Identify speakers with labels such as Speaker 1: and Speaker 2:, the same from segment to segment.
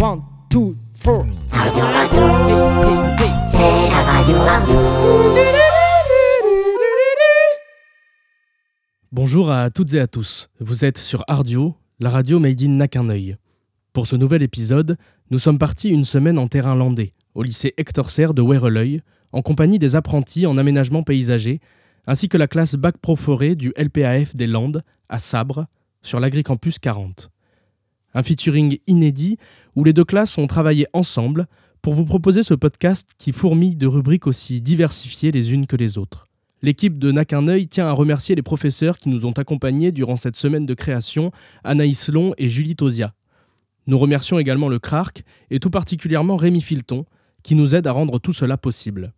Speaker 1: One, two, four.
Speaker 2: Radio, radio, c'est la radio, radio.
Speaker 3: Bonjour à toutes et à tous. Vous êtes sur Ardio, la radio made in Naquin-Œil. Pour ce nouvel épisode, nous sommes partis une semaine en terrain landais, au lycée Hector Serre de Wereleuil, en compagnie des apprentis en aménagement paysager, ainsi que la classe Bac Pro Forêt du LPAF des Landes, à Sabre, sur l'Agricampus 40. Un featuring inédit où les deux classes ont travaillé ensemble pour vous proposer ce podcast qui fourmille de rubriques aussi diversifiées les unes que les autres. L'équipe de Naquin-Œil tient à remercier les professeurs qui nous ont accompagnés durant cette semaine de création, Anaïs Long et Julie Tosia. Nous remercions également le CRARC et tout particulièrement Rémi Filton, qui nous aide à rendre tout cela possible.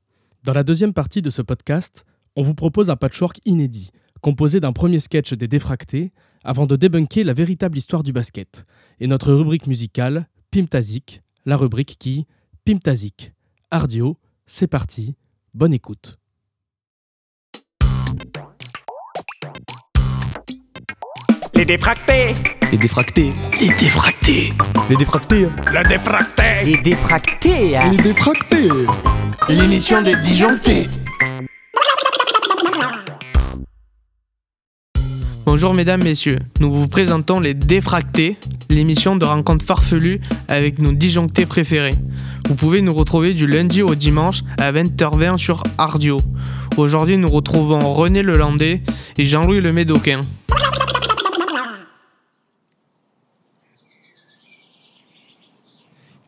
Speaker 3: Dans la deuxième partie de ce podcast, on vous propose un patchwork inédit, composé d'un premier sketch des défractés, avant de débunker la véritable histoire du basket, et notre rubrique musicale, Pimtazik, la rubrique qui, Pimtazik. Ardio, c'est parti, bonne écoute.
Speaker 4: Les défractés
Speaker 5: Les défractés.
Speaker 3: Les défractés
Speaker 5: Les défractés.
Speaker 4: Le défracté
Speaker 1: Les défractés. hein.
Speaker 5: Les défractés.
Speaker 4: L'émission des disjonctés
Speaker 6: Bonjour mesdames, messieurs. Nous vous présentons les Défractés, l'émission de rencontres farfelues avec nos disjonctés préférés. Vous pouvez nous retrouver du lundi au dimanche à 20h20 sur Ardio. Aujourd'hui, nous retrouvons René Lelandais et Jean-Louis le Médocain.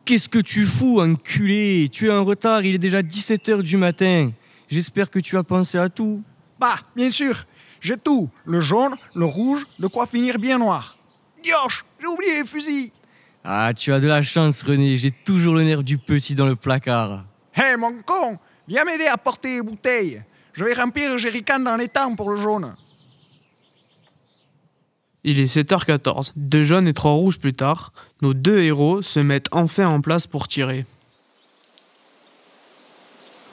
Speaker 7: Qu'est-ce que tu fous, enculé? Tu es en retard, il est déjà 17h du matin. J'espère que tu as pensé à tout.
Speaker 8: Bah, bien sûr, j'ai tout. Le jaune, le rouge, de quoi finir bien noir. Dioche, j'ai oublié les fusils.
Speaker 7: Ah, tu as de la chance, René, j'ai toujours le nerf du petit dans le placard.
Speaker 8: Hé, mon con, viens m'aider à porter les bouteilles. Je vais remplir le jerrycan dans les temps pour le jaune.
Speaker 6: Il est 7h14. Deux jaunes et trois rouges plus tard, nos deux héros se mettent enfin en place pour tirer.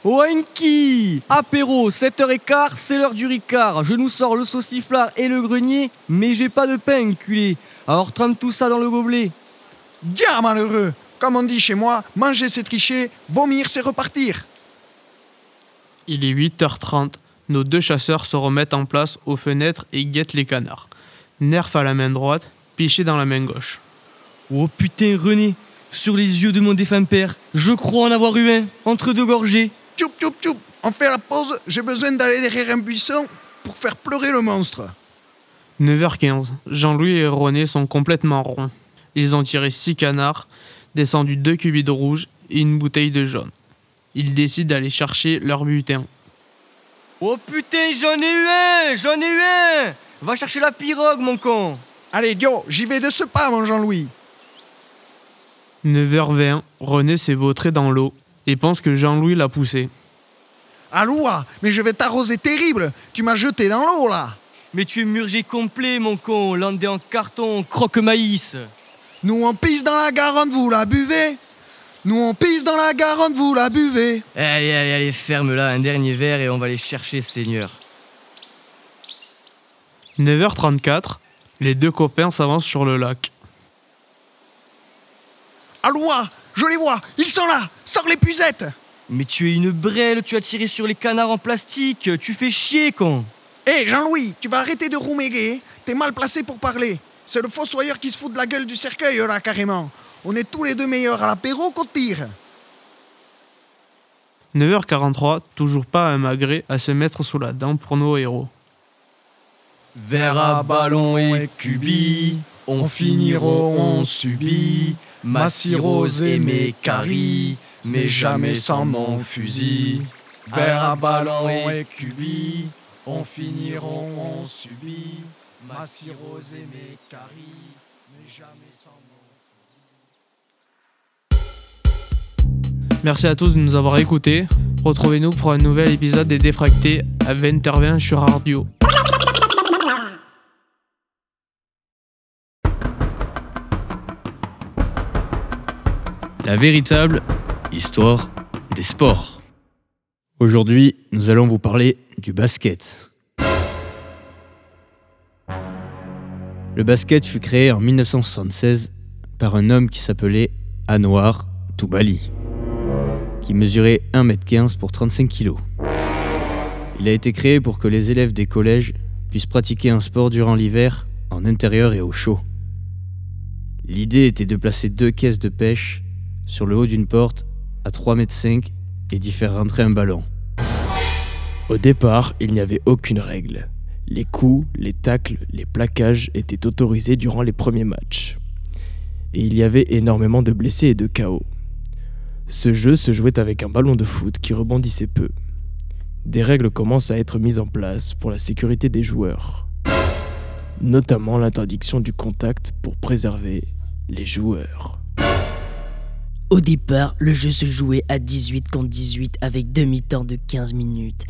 Speaker 7: Oenki Apéro, 7h15, c'est l'heure du ricard. Je nous sors le sauciflard et le grenier, mais j'ai pas de pain, enculé. Alors trempe tout ça dans le gobelet.
Speaker 8: Bien malheureux. Comme on dit chez moi, manger c'est tricher, vomir c'est repartir.
Speaker 6: Il est 8h30. Nos deux chasseurs se remettent en place aux fenêtres et guettent les canards. Nerf à la main droite, piché dans la main gauche.
Speaker 7: Oh putain, René, sur les yeux de mon défunt père, je crois en avoir eu un, entre deux gorgées.
Speaker 8: Tchoup, tchoup, tchoup. On fait la pause, j'ai besoin d'aller derrière un buisson pour faire pleurer le monstre.
Speaker 6: 9h15. Jean-Louis et René sont complètement ronds. Ils ont tiré 6 canards, descendu 2 cubis de rouge et une bouteille de jaune. Ils décident d'aller chercher leur butin.
Speaker 7: Oh putain, j'en ai eu un J'en ai eu un Va chercher la pirogue, mon con
Speaker 8: Allez, Dio, j'y vais de ce pas, mon Jean-Louis.
Speaker 6: 9h20, René s'est vautré dans l'eau et pense que Jean-Louis l'a poussé.
Speaker 8: Aloua, mais je vais t'arroser terrible. Tu m'as jeté dans l'eau, là.
Speaker 7: Mais tu es murgé complet, mon con, landé en carton, croque-maïs
Speaker 8: Nous, on pisse dans la Garonne, vous la buvez. Nous, on pisse dans la Garonne, vous la buvez.
Speaker 7: Allez, allez, allez, ferme-la, un dernier verre et on va aller chercher Seigneur.
Speaker 6: 9h34, les deux copains s'avancent sur le lac.
Speaker 8: Aloua, je les vois, ils sont là. Sors les puzettes.
Speaker 7: Mais tu es une brêle, tu as tiré sur les canards en plastique, tu fais chier, con
Speaker 8: Hé, Jean-Louis, tu vas arrêter de rouméguer. T'es mal placé pour parler. C'est le fossoyeur qui se fout de la gueule du cercueil, là, carrément. On est tous les deux meilleurs à l'apéro qu'au pire.
Speaker 6: 9h43, toujours pas un magret à se mettre sous la dent pour nos héros.
Speaker 7: Verre à ballon et cubi, on finira, on subit. Ma cirrhose et mes caries, mais jamais sans mon fusil. Verre à ballon et cubi, on finira, on subit. Ma cirrhose et mes caries, mais jamais sans mon
Speaker 6: Merci à tous de nous avoir écoutés. Retrouvez-nous pour un nouvel épisode des Défractés à 20h20 sur Ardio.
Speaker 9: La véritable histoire des sports. Aujourd'hui, nous allons vous parler du basket. Le basket fut créé en 1976 par un homme qui s'appelait Anwar Toubali, qui mesurait 1m15 pour 35 kg. Il a été créé pour que les élèves des collèges puissent pratiquer un sport durant l'hiver, en intérieur et au chaud. L'idée était de placer deux caisses de pêche sur le haut d'une porte à 3,5 m et d'y faire rentrer un ballon.
Speaker 3: Au départ, il n'y avait aucune règle. Les coups, les tacles, les plaquages étaient autorisés durant les premiers matchs. Et il y avait énormément de blessés et de chaos. Ce jeu se jouait avec un ballon de foot qui rebondissait peu. Des règles commencent à être mises en place pour la sécurité des joueurs, notamment l'interdiction du contact pour préserver les joueurs.
Speaker 5: Au départ, le jeu se jouait à 18 contre 18 avec demi-temps de 15 minutes.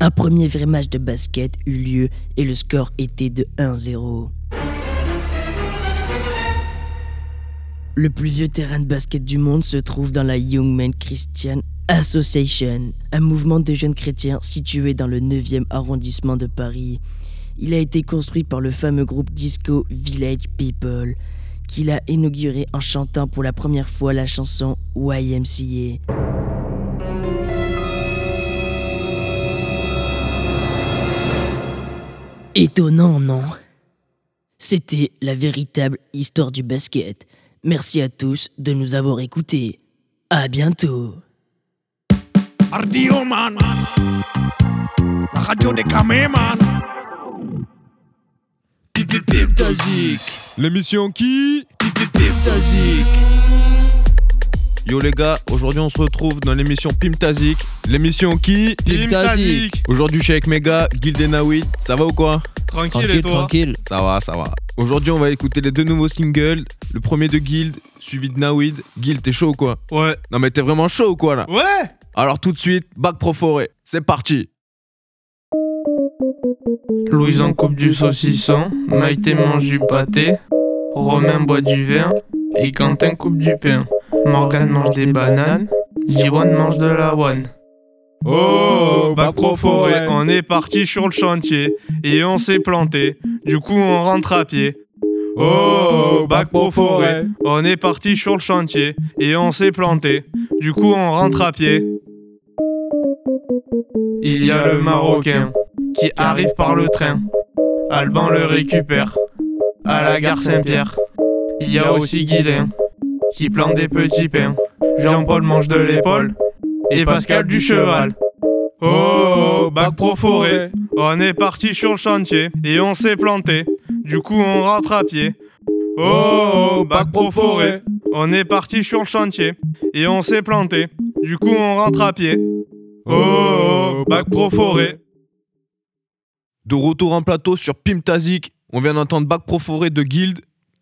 Speaker 5: Un premier vrai match de basket eut lieu et le score était de 1-0. Le plus vieux terrain de basket du monde se trouve dans la Young Men Christian Association, un mouvement de jeunes chrétiens situé dans le 9e arrondissement de Paris. Il a été construit par le fameux groupe disco Village People, qui l'a inauguré en chantant pour la première fois la chanson YMCA. Étonnant, non? C'était la véritable histoire du basket. Merci à tous de nous avoir écoutés. À bientôt.
Speaker 4: Ardio man La radio des camés man
Speaker 10: L'émission qui
Speaker 11: Yo les gars, aujourd'hui on se retrouve dans l'émission Pimtazik. L'émission qui
Speaker 6: Pimtazik.
Speaker 11: Aujourd'hui je suis avec mes gars, Guild et Nawid. Ça va ou quoi?
Speaker 6: Tranquille, et toi?
Speaker 11: Ça va, ça va. Aujourd'hui on va écouter les deux nouveaux singles. Le premier de Guild, suivi de Nawid. Guild, t'es chaud ou quoi?
Speaker 6: Ouais.
Speaker 11: Non mais t'es vraiment chaud ou quoi là?
Speaker 6: Ouais
Speaker 11: Alors tout de suite, Bac Pro Forêt. C'est parti
Speaker 6: Louise en coupe du saucisson, Maïté mange du pâté, Romain boit du vin, et Quentin coupe du pain. Morgane mange des bananes, Jiwan mange de l'avoine. Oh, bac pro forêt, on est parti sur le chantier, et on s'est planté, du coup on rentre à pied. Oh, bac pro forêt, on est parti sur le chantier, et on s'est planté, du coup on rentre à pied. Il y a le Marocain qui arrive par le train. Alban le récupère à la gare Saint-Pierre. Il y a aussi Guilain qui plante des petits pains. Jean-Paul mange de l'épaule et Pascal du cheval. Oh, bac pro forêt, on est parti sur le chantier et on s'est planté. Du coup, on rentre à pied. Oh, bac pro forêt, on est parti sur le chantier et on s'est planté. Du coup, on rentre à pied. Oh, bac pro forêt.
Speaker 11: De retour en plateau sur Pimtazik. On vient d'entendre Bac Pro Forêt de Guild.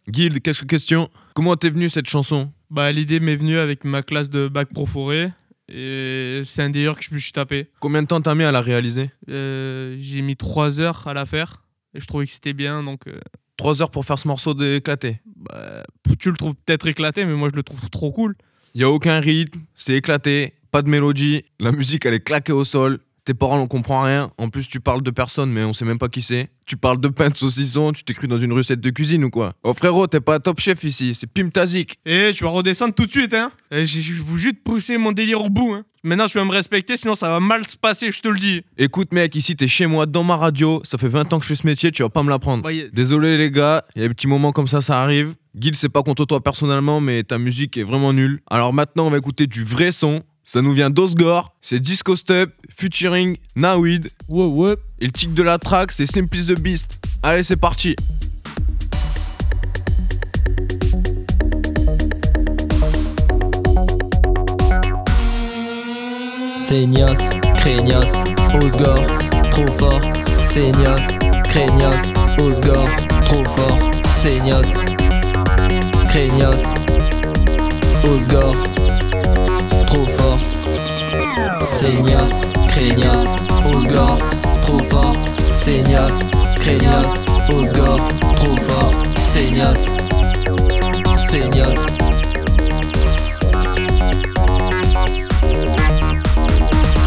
Speaker 11: Guild, qu'est-ce que question? Comment t'es venu cette chanson?
Speaker 6: Bah, l'idée m'est venue avec ma classe de bac pro forêt. Et c'est un délire que je me suis tapé.
Speaker 11: Combien de temps t'as mis à la réaliser?
Speaker 6: Euh, J'ai mis 3 heures à la faire. Et je trouvais que c'était bien. Donc, euh,
Speaker 11: 3 heures pour faire ce morceau d'éclaté.
Speaker 6: bah, tu le trouves peut-être éclaté, mais moi je le trouve trop cool.
Speaker 11: Y a aucun rythme, c'est éclaté, pas de mélodie, la musique elle est claquée au sol. Tes parents on comprend rien, en plus tu parles de personne mais on sait même pas qui c'est. Tu parles de pain de saucisson, tu t'es cru dans une recette de cuisine ou quoi Oh frérot, t'es pas top chef ici, c'est Pimtazik.
Speaker 6: Et tu vas redescendre tout de suite, hein. J'ai- Je vous juste pousser mon délire au bout, hein. Maintenant, je vais me respecter, sinon ça va mal se passer, je te le dis.
Speaker 11: Écoute mec, ici t'es chez moi dans ma radio, ça fait 20 ans que je fais ce métier, tu vas pas me l'apprendre.
Speaker 6: Bah, y
Speaker 11: Désolé les gars, il y a des petits moments comme ça, ça arrive. Guil, c'est pas contre toi personnellement, mais ta musique est vraiment nulle. Alors maintenant, on va écouter du vrai son. Ça nous vient d'Osgore, c'est Disco Step, featuring Nawid.
Speaker 3: Ouais, ouais.
Speaker 11: Et le tic de la track, c'est Simply the Beast. Allez, c'est parti.
Speaker 5: Seignos, Craignos, Osgore, trop fort. Seignos, Craignos, Osgore, trop fort. Seignos, Craignos, Osgore, trop fort. Seignos, Craignos, Osgore, trop fort. Seignos, Craignos, Osgore, trop fort. Seignos, Seignos.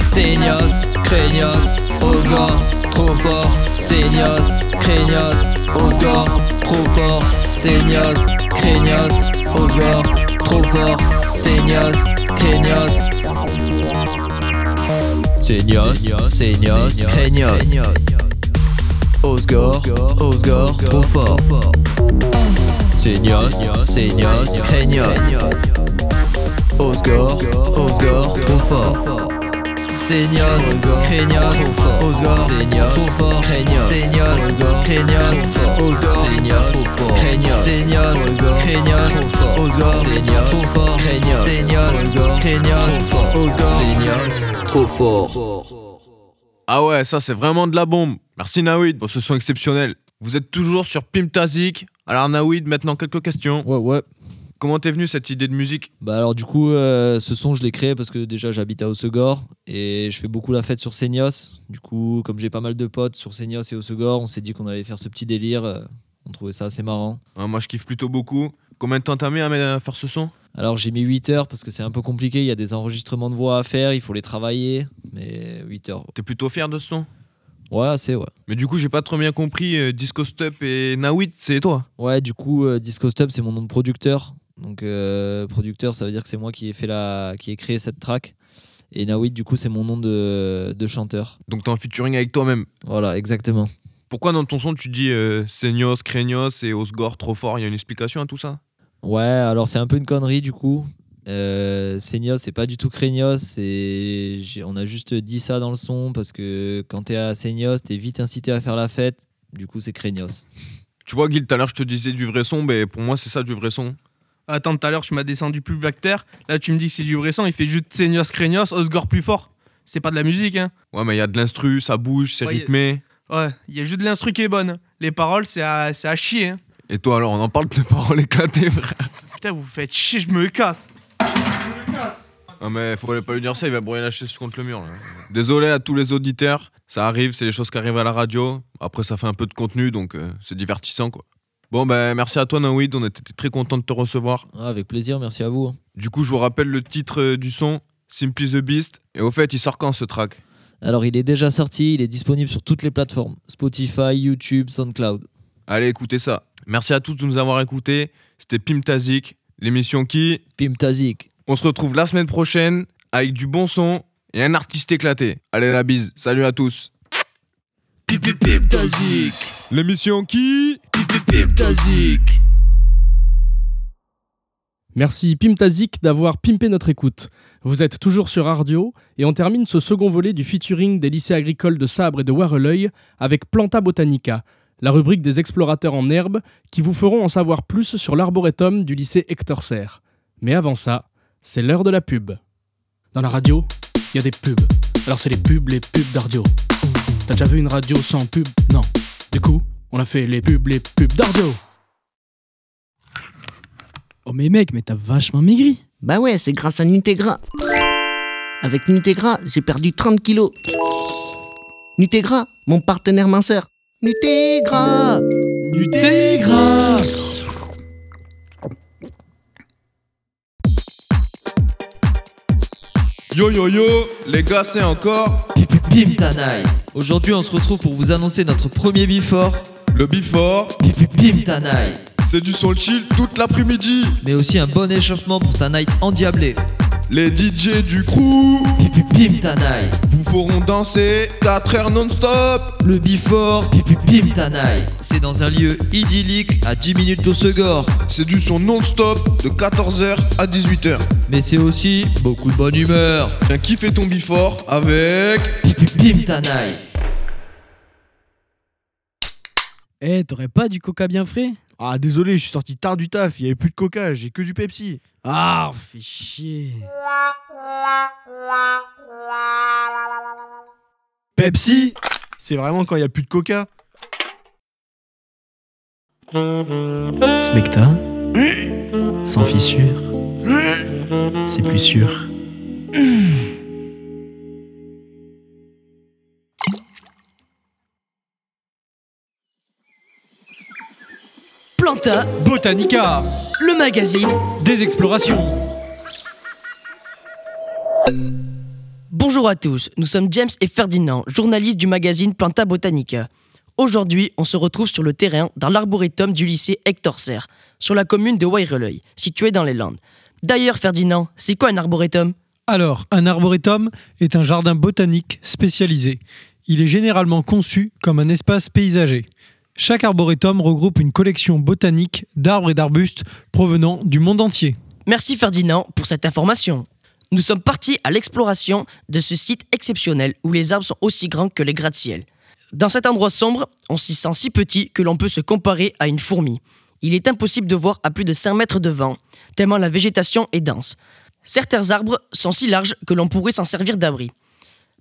Speaker 5: Seignos, Craignos, Osgore, trop fort. Seignos, Craignos, Osgore, trop fort. Seignos, Craignos, Osgore, trop fort.
Speaker 10: Seignos, Craignos. Seignos, Seignos, Craignos. Osgore, Osgore, trop fort. Seignos, Seignos, Craignos. Osgore, Osgore, trop fort. Trop fort.
Speaker 11: Ah ouais, ça c'est vraiment de la bombe. Merci Nawid pour ce son exceptionnel. Vous êtes toujours sur Pimtazik. Alors Nawid, maintenant quelques questions.
Speaker 12: Ouais, ouais.
Speaker 11: Comment t'es venu cette idée de musique
Speaker 12: Bah alors du coup, euh, ce son je l'ai créé parce que déjà j'habite à Osegor et je fais beaucoup la fête sur Seignos. Du coup, comme j'ai pas mal de potes sur Seignos et Osegor, on s'est dit qu'on allait faire ce petit délire. euh, On trouvait ça assez marrant.
Speaker 11: Moi je kiffe plutôt beaucoup. Combien de temps t'as mis à à faire ce son
Speaker 12: Alors j'ai mis 8 heures parce que c'est un peu compliqué, il y a des enregistrements de voix à faire, il faut les travailler, mais 8 heures.
Speaker 11: T'es plutôt fier de ce son
Speaker 12: Ouais, assez, ouais.
Speaker 11: Mais du coup, j'ai pas trop bien compris. euh, Disco Step et Nawid, c'est toi
Speaker 12: Ouais, du coup, euh, Disco Stub, c'est mon nom de producteur. Donc, euh, producteur, ça veut dire que c'est moi qui ai, fait la... qui ai créé cette track. Et Nawid, du coup, c'est mon nom de, de chanteur.
Speaker 11: Donc t'es en featuring avec toi-même.
Speaker 12: Voilà, exactement.
Speaker 11: Pourquoi dans ton son tu dis euh, Seignos, Craignos et Osgore trop fort Il y a une explication à tout ça?
Speaker 12: Ouais, alors c'est un peu une connerie, du coup. Euh, Seignos, c'est pas du tout c'est- j'ai- On a juste dit ça dans le son parce que quand t'es à Seignos, t'es vite incité à faire la fête. Du coup, c'est Craignos.
Speaker 11: Tu vois, Guil, tout à l'heure je te disais du vrai son, mais pour moi c'est ça du vrai son.
Speaker 6: Attends, tout à l'heure, tu m'as descendu plus black terre. Là, tu me dis que c'est du vrai son. Il fait juste Seignos, Craignos, Osgore plus fort. C'est pas de la musique, hein.
Speaker 11: Ouais, mais il y a de l'instru, ça bouge, c'est
Speaker 6: Ouais, y a-
Speaker 11: rythmé.
Speaker 6: Ouais, il y a juste de l'instru qui est bonne. Les paroles, c'est à, à chier, hein.
Speaker 11: Et toi alors, on en parle de tes paroles éclatées, frère.
Speaker 6: Putain, vous faites chier, je me casse.
Speaker 11: Ah, mais faut pas lui dire ça, il va brouiller la chaise contre le mur. là. Désolé à tous les auditeurs, ça arrive, c'est les choses qui arrivent à la radio. Après, ça fait un peu de contenu, donc euh, c'est divertissant quoi. Bon, ben merci à toi, Nawid, on était très content de te recevoir.
Speaker 12: Ah, avec plaisir, merci à vous.
Speaker 11: Du coup, je vous rappelle le titre euh, du son, Simply the Beast. Et au fait, il sort quand ce track?
Speaker 12: Alors, il est déjà sorti, il est disponible sur toutes les plateformes Spotify, YouTube, SoundCloud.
Speaker 11: Allez, écoutez ça. Merci à tous de nous avoir écoutés. C'était Pimtazik, l'émission qui.
Speaker 12: Pimtazik.
Speaker 11: On se retrouve la semaine prochaine avec du bon son et un artiste éclaté. Allez, la bise. Salut à tous.
Speaker 10: Pimtazik.
Speaker 11: L'émission qui.
Speaker 10: Pimtazik.
Speaker 3: Merci Pimtazik d'avoir pimpé notre écoute. Vous êtes toujours sur Ardio et on termine ce second volet du featuring des lycées agricoles de Sabre et de Wareleuil avec Planta Botanica, la rubrique des explorateurs en herbe qui vous feront en savoir plus sur l'arboretum du lycée Hector Serre. Mais avant ça, c'est l'heure de la pub. Dans la radio, il y a des pubs. Alors c'est les pubs, les pubs d'Ardio. T'as déjà vu une radio sans pub? Non. Du coup, on a fait les pubs, les pubs d'Ardio.
Speaker 1: Oh mais mec, mais t'as vachement maigri.
Speaker 13: Bah ouais, c'est grâce à Nutegra. Avec Nutegra, j'ai perdu 30 kilos. Nutegra, mon partenaire minceur. Nutegra
Speaker 1: Nutegra
Speaker 14: Yo yo yo, les gars, c'est encore.
Speaker 10: Aujourd'hui, on se retrouve pour vous annoncer notre premier before.
Speaker 14: Le before.
Speaker 10: Pimta Night.
Speaker 14: C'est du son chill toute l'après-midi.
Speaker 10: Mais aussi un bon échauffement pour ta night endiablée.
Speaker 14: Les DJ du crew
Speaker 10: Pimta Night.
Speaker 14: vous feront danser 4 heures non-stop.
Speaker 10: Le before. Pimta Night. C'est dans un lieu idyllique à 10 minutes d'Ossegor.
Speaker 14: C'est du son non-stop de 14h à 18h.
Speaker 10: Mais c'est aussi beaucoup de bonne humeur.
Speaker 14: Viens kiffer ton before avec
Speaker 10: Pimta Night.
Speaker 1: Eh, t'aurais pas du coca bien frais?
Speaker 15: Ah désolé, je suis sorti tard du taf, il y avait plus de coca, j'ai que du Pepsi.
Speaker 1: Ah, fais chier.
Speaker 15: Pepsi? C'est vraiment quand il y a plus de coca?
Speaker 16: Smecta, sans fissure, c'est plus sûr.
Speaker 5: Planta,
Speaker 15: Botanica
Speaker 5: le magazine.
Speaker 15: Des explorations
Speaker 5: Bonjour à tous, nous sommes James et Ferdinand, journalistes du magazine Planta Botanica. Aujourd'hui, on se retrouve sur le terrain dans l'arboretum du lycée Hector Serre, sur la commune de Waireleuil, située dans les Landes. D'ailleurs, Ferdinand, c'est quoi un arboretum?
Speaker 17: Alors, un arboretum est un jardin botanique spécialisé. Il est généralement conçu comme un espace paysager. Chaque arboretum regroupe une collection botanique d'arbres et d'arbustes provenant du monde entier.
Speaker 5: Merci Ferdinand pour cette information. Nous sommes partis à l'exploration de ce site exceptionnel où les arbres sont aussi grands que les gratte-ciel. Dans cet endroit sombre, on s'y sent si petit que l'on peut se comparer à une fourmi. Il est impossible de voir à plus de 5 mètres devant, tellement la végétation est dense. Certains arbres sont si larges que l'on pourrait s'en servir d'abri.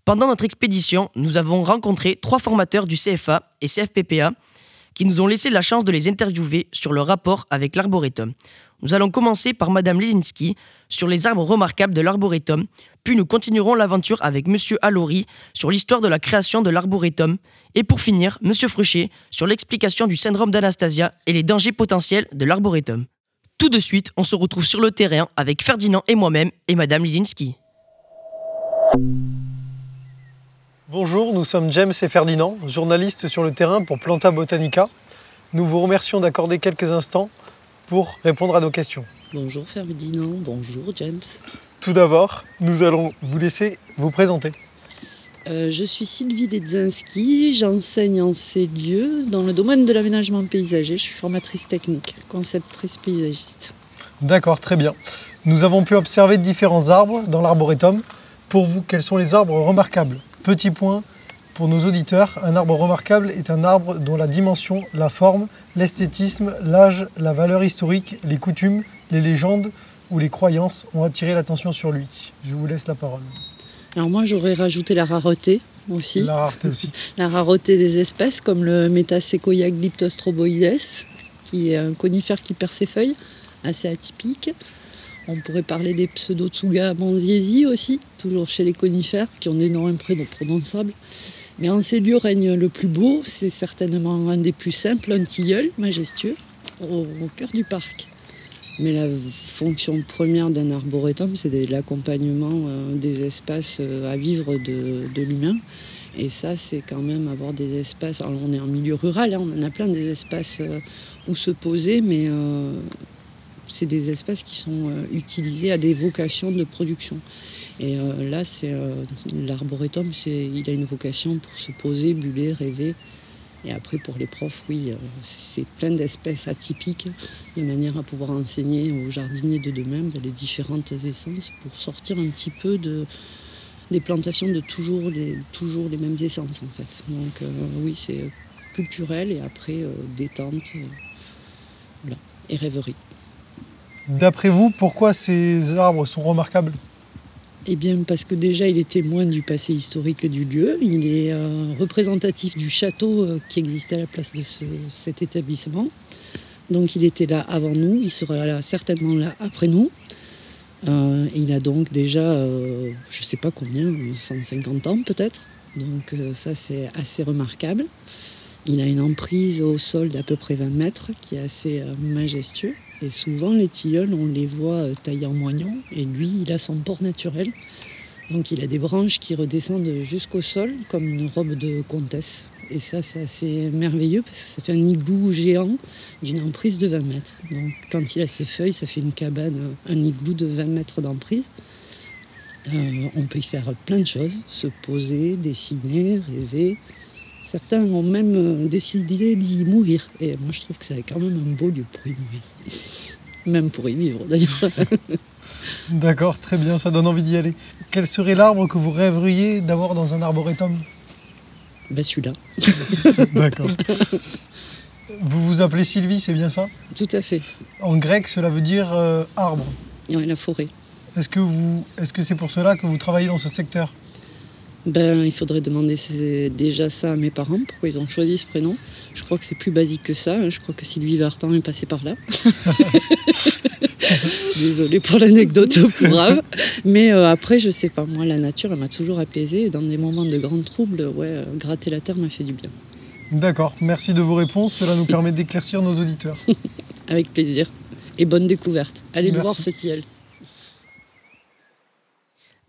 Speaker 5: Pendant notre expédition, nous avons rencontré trois formateurs du CFA et CFPPA qui nous ont laissé la chance de les interviewer sur leur rapport avec l'arboretum. Nous allons commencer par Madame Lesinski sur les arbres remarquables de l'arboretum, puis nous continuerons l'aventure avec Monsieur Allori sur l'histoire de la création de l'arboretum, et pour finir, Monsieur Fruchet sur l'explication du syndrome d'Anastasia et les dangers potentiels de l'arboretum. Tout de suite, on se retrouve sur le terrain avec Ferdinand et moi-même et Madame Lisinski.
Speaker 17: Bonjour, nous sommes James et Ferdinand, journalistes sur le terrain pour Planta Botanica. Nous vous remercions d'accorder quelques instants pour répondre à nos questions.
Speaker 18: Bonjour Ferdinand, bonjour James.
Speaker 17: Tout d'abord, nous allons vous laisser vous présenter.
Speaker 18: Euh, je suis Sylvie Dedzinski, j'enseigne en ces lieux dans le domaine de l'aménagement paysager. Je suis formatrice technique, conceptrice paysagiste.
Speaker 17: D'accord, très bien. Nous avons pu observer différents arbres dans l'arboretum. Pour vous, quels sont les arbres remarquables? Petit point pour nos auditeurs, un arbre remarquable est un arbre dont la dimension, la forme, l'esthétisme, l'âge, la valeur historique, les coutumes, les légendes ou les croyances ont attiré l'attention sur lui. Je vous laisse la parole.
Speaker 18: Alors moi j'aurais rajouté la rareté aussi.
Speaker 17: La rareté aussi.
Speaker 18: la rareté des espèces comme le Metasequoia glyptostroboides qui est un conifère qui perd ses feuilles, assez atypique. On pourrait parler des pseudo-tsuga manziesi aussi, toujours chez les conifères, qui ont des noms imprononçables. Mais en ces lieux règne le plus beau, c'est certainement un des plus simples, un tilleul majestueux, au, cœur du parc. Mais la fonction première d'un arboretum, c'est l'accompagnement euh, des espaces euh, à vivre de, l'humain. Et ça, c'est quand même avoir des espaces. Alors, on est en milieu rural, hein, on en a plein des espaces euh, où se poser, mais c'est des espaces qui sont euh, utilisés à des vocations de production. Et euh, là, c'est euh, l'arboretum, il a une vocation pour se poser, buller, rêver. Et après, pour les profs, oui, c'est plein d'espèces atypiques, de manière à pouvoir enseigner aux jardiniers de demain ben, les différentes essences pour sortir un petit peu de, des plantations de toujours les, toujours les mêmes essences, en fait. Donc oui, c'est culturel et après détente voilà, et rêverie.
Speaker 17: D'après vous, pourquoi ces arbres sont remarquables
Speaker 18: Eh bien, parce que déjà, il est témoin du passé historique du lieu. Il est euh, représentatif du château euh, qui existait à la place de ce- cet établissement. Donc, il était là avant nous. Il sera là, certainement là après nous. Euh, il a donc déjà, je ne sais pas combien, 150 ans peut-être. Donc, ça, c'est assez remarquable. Il a une emprise au sol d'à peu près 20 mètres qui est assez euh, majestueux. Et souvent, les tilleuls, on les voit euh, taillés en moignon. Et lui, il a son port naturel. Donc, il a des branches qui redescendent jusqu'au sol comme une robe de comtesse. Et ça, c'est assez merveilleux parce que ça fait un igloo géant d'une emprise de 20 mètres. Donc, quand il a ses feuilles, ça fait une cabane, euh, un igloo de 20 mètres d'emprise. On peut y faire plein de choses, se poser, dessiner, rêver. Certains ont même euh, décidé d'y mourir. Et moi, je trouve que c'est quand même un beau lieu pour y mourir. Même pour y vivre, d'ailleurs.
Speaker 17: D'accord, très bien, ça donne envie d'y aller. Quel serait l'arbre que vous rêveriez d'avoir dans un arboretum?
Speaker 18: Ben, Celui-là.
Speaker 17: D'accord. Vous vous appelez Sylvie, c'est bien ça?
Speaker 18: Tout à fait.
Speaker 17: En grec, cela veut dire euh, arbre.
Speaker 18: Oui, la forêt.
Speaker 17: Est-ce que vous, est-ce que c'est pour cela que vous travaillez dans ce secteur?
Speaker 18: Ben, il faudrait demander déjà ça à mes parents, pourquoi ils ont choisi ce prénom. Je crois que c'est plus basique que ça. hein. Je crois que Sylvie Vartan est passée par là. Désolée pour l'anecdote pour grave. Mais euh, après, je sais pas. Moi, la nature, elle m'a toujours apaisée. Et dans des moments de grand trouble, ouais, euh, gratter la terre m'a fait du bien.
Speaker 17: D'accord, merci de vos réponses, cela nous permet d'éclaircir nos auditeurs.
Speaker 18: Avec plaisir. Et bonne découverte. Allez le voir ce tilleul.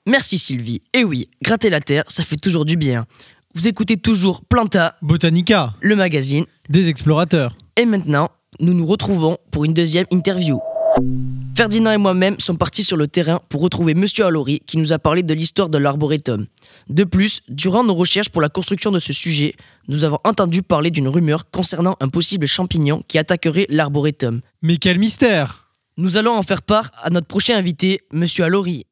Speaker 5: Merci Sylvie. Et oui, gratter la terre, ça fait toujours du bien. Vous écoutez toujours Planta,
Speaker 17: Botanica,
Speaker 5: le magazine.
Speaker 17: des explorateurs.
Speaker 5: Et maintenant, nous nous retrouvons pour une deuxième interview. Ferdinand et moi-même sommes partis sur le terrain pour retrouver Monsieur Allori qui nous a parlé de l'histoire de l'arboretum. De plus, durant nos recherches pour la construction de ce sujet, nous avons entendu parler d'une rumeur concernant un possible champignon qui attaquerait l'arboretum.
Speaker 15: Mais quel mystère
Speaker 5: Nous allons en faire part à notre prochain invité, Monsieur Allori.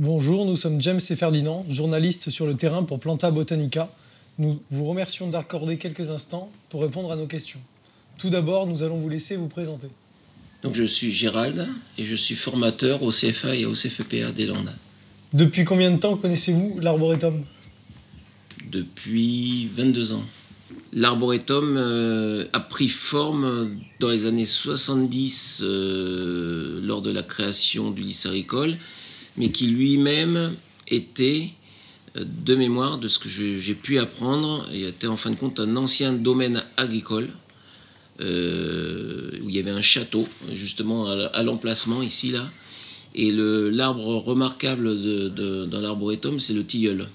Speaker 17: Bonjour, nous sommes James et Ferdinand, journalistes sur le terrain pour Planta Botanica. Nous vous remercions d'accorder quelques instants pour répondre à nos questions. Tout d'abord, nous allons vous laisser vous présenter.
Speaker 19: Donc je suis Gérald et je suis formateur au CFA et au CFPA des Landes.
Speaker 17: Depuis combien de temps connaissez-vous l'arboretum?
Speaker 19: Depuis 22 ans. L'arboretum euh, a pris forme dans les années 70 euh, lors de la création du lycée agricole, mais qui lui-même était, euh, de mémoire, de ce que j'ai pu apprendre, et était en fin de compte un ancien domaine agricole euh, où il y avait un château, justement à, l'emplacement ici, là. Et l'arbre remarquable dans l'arboretum, c'est le tilleul,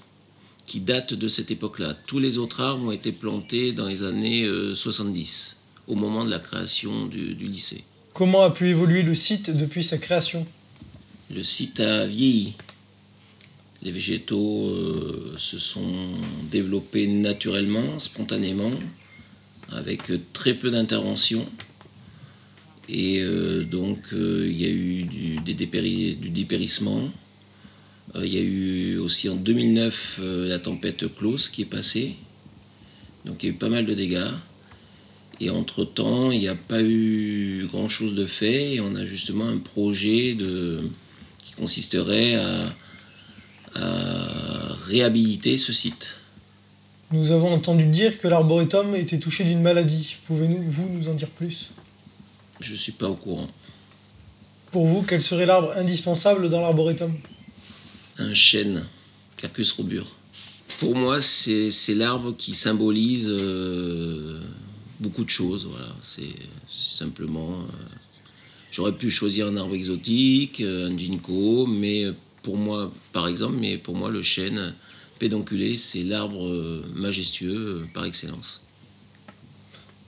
Speaker 19: qui date de cette époque-là. Tous les autres arbres ont été plantés dans les années euh, 70, au moment de la création du lycée.
Speaker 17: Comment a pu évoluer le site depuis sa création?
Speaker 19: Le site a vieilli. Les végétaux euh, se sont développés naturellement, spontanément, avec très peu d'intervention. Et euh, donc, euh, il y a eu du, dépérissement. Il y a eu aussi en 2009 euh, la tempête Klaus qui est passée. Donc, il y a eu pas mal de dégâts. Et entre-temps, il n'y a pas eu grand-chose de fait. Et on a justement un projet de, qui consisterait à, à réhabiliter ce site.
Speaker 17: Nous avons entendu dire que l'arboretum était touché d'une maladie. Pouvez-vous vous nous en dire plus?
Speaker 19: Je ne suis pas au courant.
Speaker 17: Pour vous, quel serait l'arbre indispensable dans l'arboretum?
Speaker 19: Un chêne, Quercus robur. Pour moi, c'est l'arbre qui symbolise euh, beaucoup de choses. Voilà. C'est c'est simplement. euh, J'aurais pu choisir un arbre exotique, euh, un ginkgo, mais pour moi, par exemple, mais pour moi, le chêne pédonculé, c'est l'arbre euh, majestueux euh, par excellence.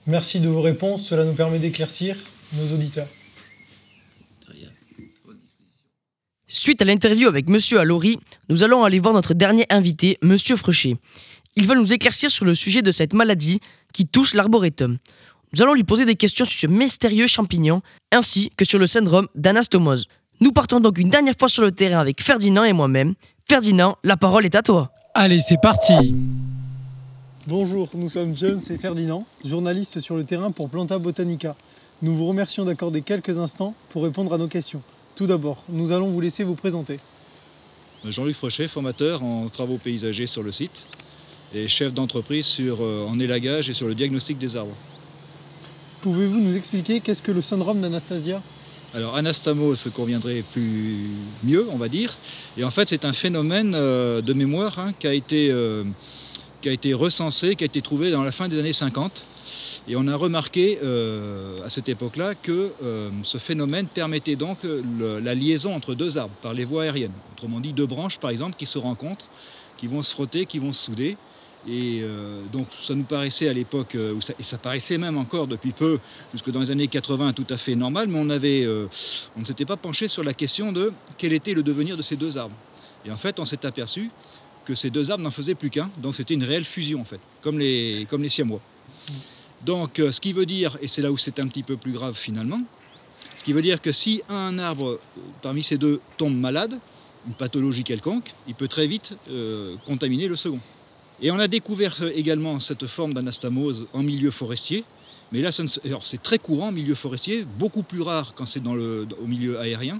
Speaker 17: Merci de vos réponses, cela nous permet d'éclaircir nos auditeurs.
Speaker 5: Suite à l'interview avec Monsieur Allori, nous allons aller voir notre dernier invité, Monsieur Frechet. Il va nous éclaircir sur le sujet de cette maladie qui touche l'arboretum. Nous allons lui poser des questions sur ce mystérieux champignon, ainsi que sur le syndrome d'anastomose. Nous partons donc une dernière fois sur le terrain avec Ferdinand et moi-même. Ferdinand, la parole est à toi.
Speaker 1: Allez, c'est parti
Speaker 17: Bonjour, nous sommes James et Ferdinand, journalistes sur le terrain pour Planta Botanica. Nous vous remercions d'accorder quelques instants pour répondre à nos questions. Tout d'abord, nous allons vous laisser vous présenter.
Speaker 20: Jean-Luc Frochet, formateur en travaux paysagers sur le site et chef d'entreprise sur, euh, en élagage et sur le diagnostic des arbres.
Speaker 17: Pouvez-vous nous expliquer qu'est-ce que le syndrome d'Anastasia?
Speaker 20: Alors anastamose conviendrait plus mieux, on va dire. Et en fait, c'est un phénomène euh, de mémoire hein, qui, a été, euh, qui a été recensé, qui a été trouvé dans la fin des années 50. Et on a remarqué euh, à cette époque-là que ce phénomène permettait donc la liaison entre deux arbres par les voies aériennes. Autrement dit, deux branches, par exemple, qui se rencontrent, qui vont se frotter, qui vont se souder. Et euh, donc ça nous paraissait à l'époque, euh, et ça paraissait même encore depuis peu, jusque dans les années 80, tout à fait normal, mais on, avait, euh, on ne s'était pas penché sur la question de quel était le devenir de ces deux arbres. Et en fait, on s'est aperçu que ces deux arbres n'en faisaient plus qu'un, donc c'était une réelle fusion en fait, comme les, comme les siamois. Donc ce qui veut dire, et c'est là où c'est un petit peu plus grave finalement, ce qui veut dire que si un arbre parmi ces deux tombe malade, une pathologie quelconque, il peut très vite contaminer le second. Et on a découvert euh, également cette forme d'anastamose en milieu forestier. Mais là, c'est très courant en milieu forestier, beaucoup plus rare quand c'est dans le, au milieu aérien.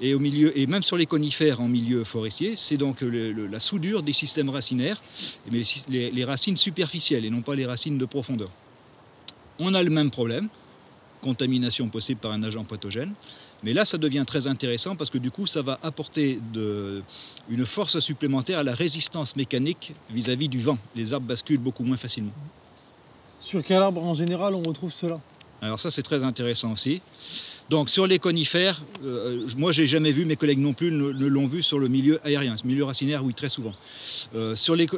Speaker 20: Et, au milieu, et même sur les conifères en milieu forestier, c'est donc la soudure des systèmes racinaires, mais les racines superficielles et non pas les racines de profondeur. On a le même problème, contamination possible par un agent pathogène. Mais là, ça devient très intéressant parce que du coup, ça va apporter de- une force supplémentaire à la résistance mécanique vis-à-vis du vent. Les arbres basculent beaucoup moins facilement.
Speaker 17: Sur quel arbre en général on retrouve cela?
Speaker 20: Alors ça, c'est très intéressant aussi. Donc sur les conifères, euh, moi j'ai jamais vu, mes collègues non plus ne, ne l'ont vu sur le milieu aérien, ce milieu racinaire, oui, très souvent. Euh, sur, les,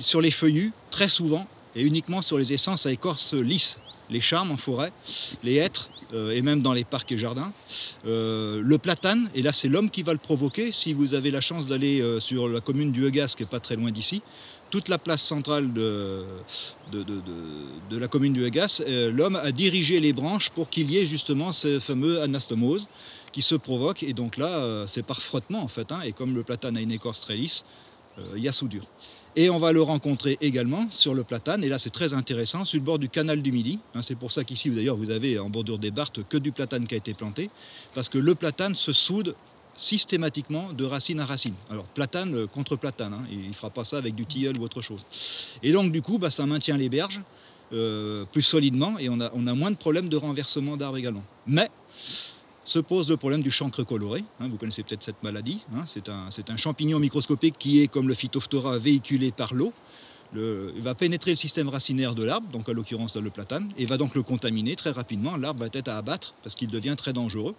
Speaker 20: sur les feuillus, très souvent, et uniquement sur les essences à écorce lisse, les charmes en forêt, les hêtres et même dans les parcs et jardins. Euh, le platane, et là c'est l'homme qui va le provoquer, si vous avez la chance d'aller euh, sur la commune du Hegas, qui n'est pas très loin d'ici, toute la place centrale de, la commune du Hegas, euh, l'homme a dirigé les branches pour qu'il y ait justement ce fameux anastomose qui se provoque. Et donc là, euh, c'est par frottement en fait. hein, et comme le platane a une écorce très lisse, euh, il y a soudure. Et on va le rencontrer également sur le platane, et là c'est très intéressant, sur le bord du canal du Midi. hein, c'est pour ça qu'ici d'ailleurs vous avez en bordure des Barthes que du platane qui a été planté, parce que le platane se soude systématiquement de racine à racine. Alors platane contre platane, hein, il ne fera pas ça avec du tilleul ou autre chose. Et donc du coup, bah, ça maintient les berges euh, plus solidement, et on a, on a moins de problèmes de renversement d'arbres également. Mais se pose le problème du chancre coloré. hein, vous connaissez peut-être cette maladie. hein, c'est un, champignon microscopique qui est, comme le phytophthora, véhiculé par l'eau. Le- il va pénétrer le système racinaire de l'arbre, donc à l'occurrence le platane, et va donc le contaminer très rapidement. L'arbre va être à abattre parce qu'il devient très dangereux.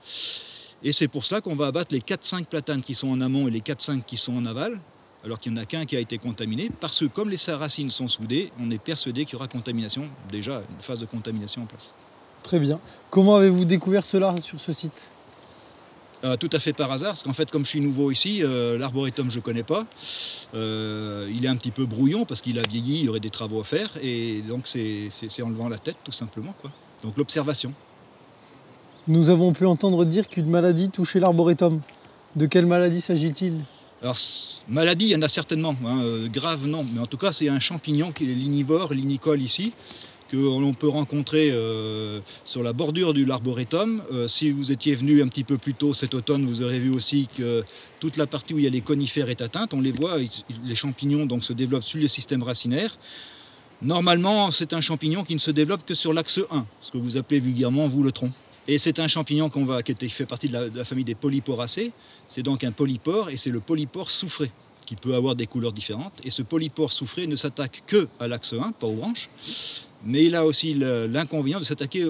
Speaker 20: Et c'est pour ça qu'on va abattre les 4-5 platanes qui sont en amont et les 4-5 qui sont en aval, alors qu'il n'y en a qu'un qui a été contaminé, parce que comme les racines sont soudées, on est persuadé qu'il y aura contamination, déjà une phase de contamination en place.
Speaker 17: Très bien. Comment avez-vous découvert cela sur ce site
Speaker 20: Euh, tout à fait par hasard, parce qu'en fait, comme je suis nouveau ici, euh, l'arboretum je ne connais pas. Euh, il est un petit peu brouillon parce qu'il a vieilli, il y aurait des travaux à faire, et donc c'est en levant la tête tout simplement. Quoi. Donc l'observation.
Speaker 17: Nous avons pu entendre dire qu'une maladie touchait l'arboretum. De quelle maladie s'agit-il
Speaker 20: Alors, maladie, il y en a certainement. hein, euh, grave, non. Mais en tout cas, c'est un champignon qui est l'inivore, l'inicole ici, que l'on peut rencontrer euh, sur la bordure de l'arboretum. Euh, si vous étiez venu un petit peu plus tôt cet automne, vous aurez vu aussi que toute la partie où il y a les conifères est atteinte. On les voit, les champignons donc, se développent sur le système racinaire. Normalement, c'est un champignon qui ne se développe que sur l'axe 1, ce que vous appelez vulgairement vous le tronc. Et c'est un champignon qu'on va, qui fait partie de la, de la famille des polyporacées. C'est donc un polypore et c'est le polypore soufré qui peut avoir des couleurs différentes. Et ce polypore soufré ne s'attaque que à l'axe 1, pas aux branches, mais il a aussi l'inconvénient de s'attaquer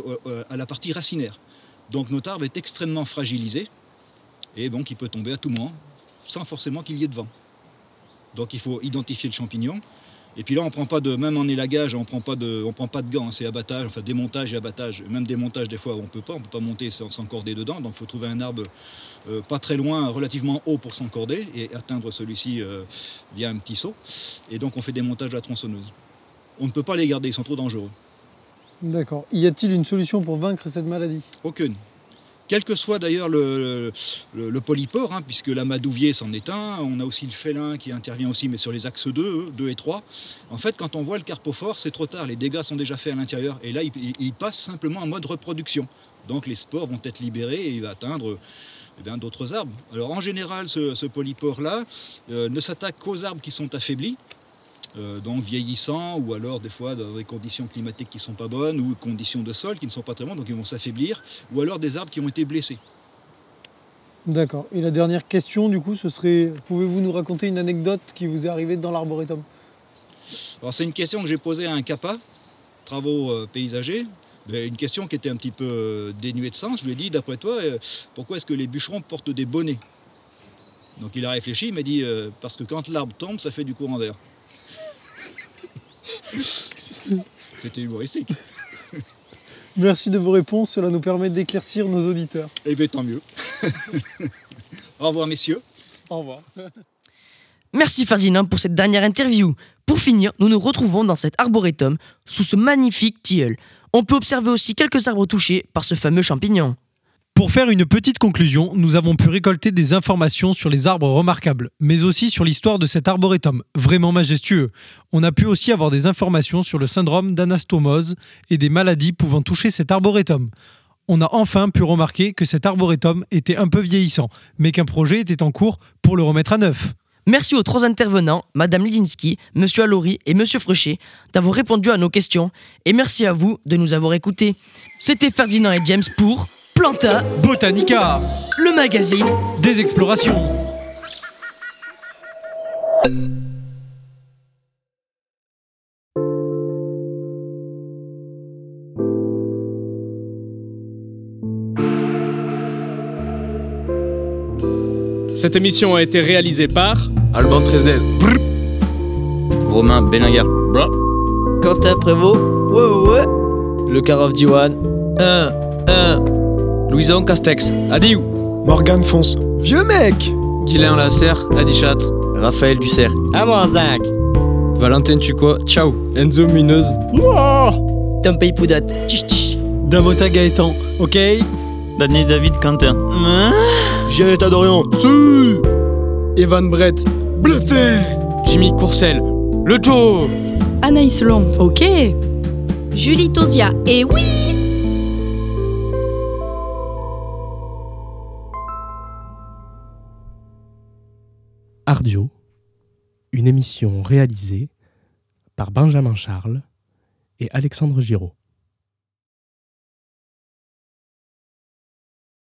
Speaker 20: à la partie racinaire. Donc notre arbre est extrêmement fragilisé et donc il peut tomber à tout moment sans forcément qu'il y ait de vent. Donc il faut identifier le champignon. Et puis là, on prend pas de, même en élagage, on ne prend pas de, on prend pas de gants, hein, c'est abattage, enfin démontage et abattage. Même démontage, des fois, on peut pas, on peut pas monter sans s'encorder dedans. Donc il faut trouver un arbre euh, pas très loin, relativement haut pour s'encorder et atteindre celui-ci euh, via un petit saut. Et donc on fait des montages de la tronçonneuse. On ne peut pas les garder, ils sont trop dangereux.
Speaker 17: D'accord. Y a-t-il une solution pour vaincre cette maladie?
Speaker 20: Aucune. Quel que soit d'ailleurs le, le- le polypore, hein, puisque l'amadouvier c'en est un, on a aussi le félin qui intervient aussi, mais sur les axes 2, eux, 2 et 3. En fait, quand on voit le carpophore, c'est trop tard, les dégâts sont déjà faits à l'intérieur, et là, il, passe simplement en mode reproduction. Donc les spores vont être libérés et il va atteindre eh d'autres arbres. Alors en général, ce, ce polypore-là euh, ne s'attaque qu'aux arbres qui sont affaiblis, euh, donc vieillissants, ou alors des fois dans des conditions climatiques qui ne sont pas bonnes, ou conditions de sol qui ne sont pas très bonnes, donc ils vont s'affaiblir, ou alors des arbres qui ont été blessés.
Speaker 17: D'accord. Et la dernière question, du coup, ce serait pouvez-vous nous raconter une anecdote qui vous est arrivée dans l'arboretum?
Speaker 20: Alors c'est une question que j'ai posée à un CAPA, travaux euh, paysagers, mais une question qui était un petit peu euh, dénuée de sens. Je lui ai dit, d'après toi, euh, pourquoi est-ce que les bûcherons portent des bonnets? Donc il a réfléchi, il m'a dit, parce que quand l'arbre tombe, ça fait du courant d'air. C'était humoristique.
Speaker 17: Merci de vos réponses, cela nous permet d'éclaircir nos auditeurs.
Speaker 20: Eh bien tant mieux. Au revoir messieurs.
Speaker 17: Au revoir.
Speaker 5: Merci Ferdinand pour cette dernière interview. Pour finir, nous nous retrouvons dans cet arboretum sous ce magnifique tilleul. On peut observer aussi quelques arbres touchés par ce fameux champignon.
Speaker 1: Pour faire une petite conclusion, nous avons pu récolter des informations sur les arbres remarquables, mais aussi sur l'histoire de cet arboretum, vraiment majestueux. On a pu aussi avoir des informations sur le syndrome d'anastomose et des maladies pouvant toucher cet arboretum. On a enfin pu remarquer que cet arboretum était un peu vieillissant, mais qu'un projet était en cours pour le remettre à neuf.
Speaker 5: Merci aux trois intervenants, Madame Lizinski, Monsieur Allory et Monsieur Frechet, d'avoir répondu à nos questions. Et merci à vous de nous avoir écoutés. C'était Ferdinand et James pour Planta
Speaker 1: Botanica,
Speaker 5: le magazine
Speaker 1: des explorations.
Speaker 3: Cette émission a été réalisée par
Speaker 11: Alban Trezel.
Speaker 9: Romain Bellinger.
Speaker 10: Quentin Prévost. Ouais, ouais, ouais.
Speaker 12: Le Car of Diwan.
Speaker 10: 1,
Speaker 21: 1. Louison Castex, Adiou.
Speaker 8: Morgan Fonce, vieux mec
Speaker 6: Guylain Lasserre, Adichat.
Speaker 21: Raphaël Dussert.
Speaker 22: À moi, Zach.
Speaker 21: Valentin Tuco, ciao.
Speaker 22: Enzo Mineuse.
Speaker 5: Tom Poudat. Tch, tch.
Speaker 17: Damota Gaëtan, ok
Speaker 22: Danny David Quentin.
Speaker 8: Gianetta Dorian, si
Speaker 21: Evan Brett. Bluffé. Jimmy Courcel. Le Joe.
Speaker 23: Anaïs Long.
Speaker 24: Ok. Julie Tosia. Et oui
Speaker 3: Une émission réalisée par Benjamin Charles et Alexandre Giraud.